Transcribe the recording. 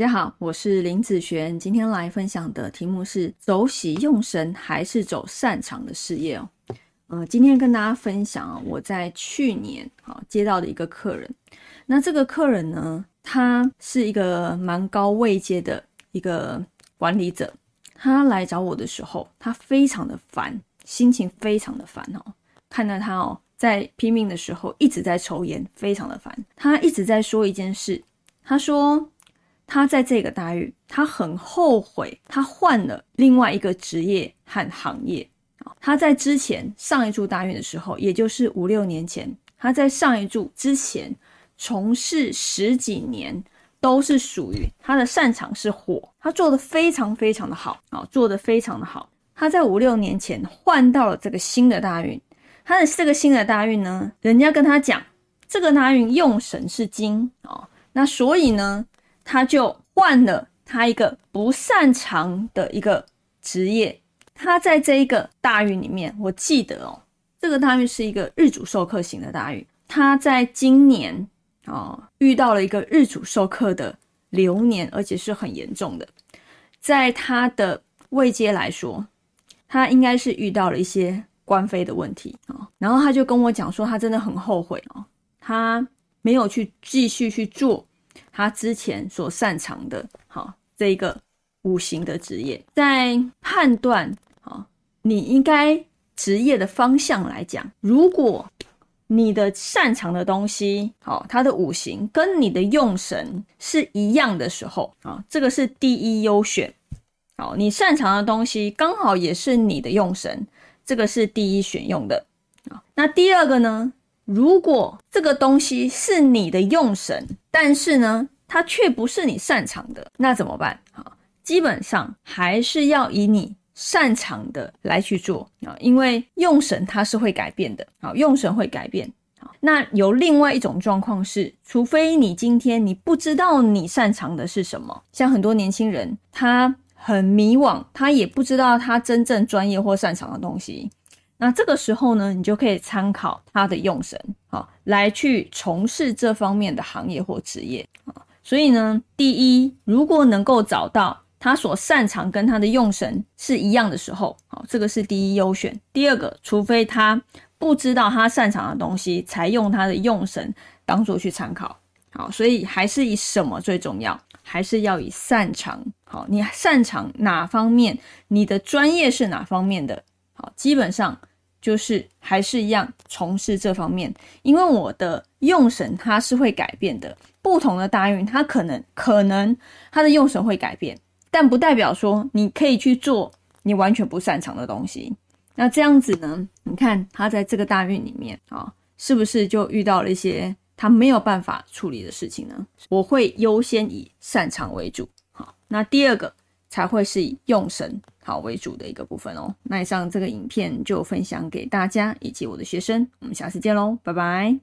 大家好，我是林子璇，今天来分享的题目是走喜用神还是走擅长的事业？哦。呃，今天跟大家分享啊，我在去年啊接到的一个客人，那这个客人呢，他是一个蛮高位阶的一个管理者，他来找我的时候，他非常的烦，心情非常的烦哦，看到他哦在拼命的时候一直在抽烟，非常的烦，他一直在说一件事，他说。他在这个大运，他很后悔，他换了另外一个职业和行业啊。他在之前上一柱大运的时候，也就是五六年前，他在上一柱之前从事十几年，都是属于他的擅长是火，他做的非常非常的好啊，做的非常的好。他在五六年前换到了这个新的大运，他的这个新的大运呢，人家跟他讲，这个大运用神是金啊，那所以呢。他就换了他一个不擅长的一个职业。他在这一个大运里面，我记得哦，这个大运是一个日主授课型的大运。他在今年哦遇到了一个日主授课的流年，而且是很严重的。在他的位阶来说，他应该是遇到了一些官非的问题啊。然后他就跟我讲说，他真的很后悔哦，他没有去继续去做。他之前所擅长的，好这一个五行的职业，在判断好你应该职业的方向来讲，如果你的擅长的东西，好，它的五行跟你的用神是一样的时候，啊，这个是第一优选。好，你擅长的东西刚好也是你的用神，这个是第一选用的。啊，那第二个呢？如果这个东西是你的用神，但是呢，它却不是你擅长的，那怎么办？好，基本上还是要以你擅长的来去做啊，因为用神它是会改变的，啊，用神会改变。啊，那有另外一种状况是，除非你今天你不知道你擅长的是什么，像很多年轻人他很迷惘，他也不知道他真正专业或擅长的东西。那这个时候呢，你就可以参考他的用神，好来去从事这方面的行业或职业啊。所以呢，第一，如果能够找到他所擅长跟他的用神是一样的时候，好，这个是第一优选。第二个，除非他不知道他擅长的东西，才用他的用神当做去参考。好，所以还是以什么最重要？还是要以擅长。好，你擅长哪方面？你的专业是哪方面的？好，基本上。就是还是一样从事这方面，因为我的用神它是会改变的，不同的大运它可能可能它的用神会改变，但不代表说你可以去做你完全不擅长的东西。那这样子呢？你看他在这个大运里面啊，是不是就遇到了一些他没有办法处理的事情呢？我会优先以擅长为主。好，那第二个。才会是以用神好为主的一个部分哦。那以上这个影片就分享给大家以及我的学生，我们下次见喽，拜拜。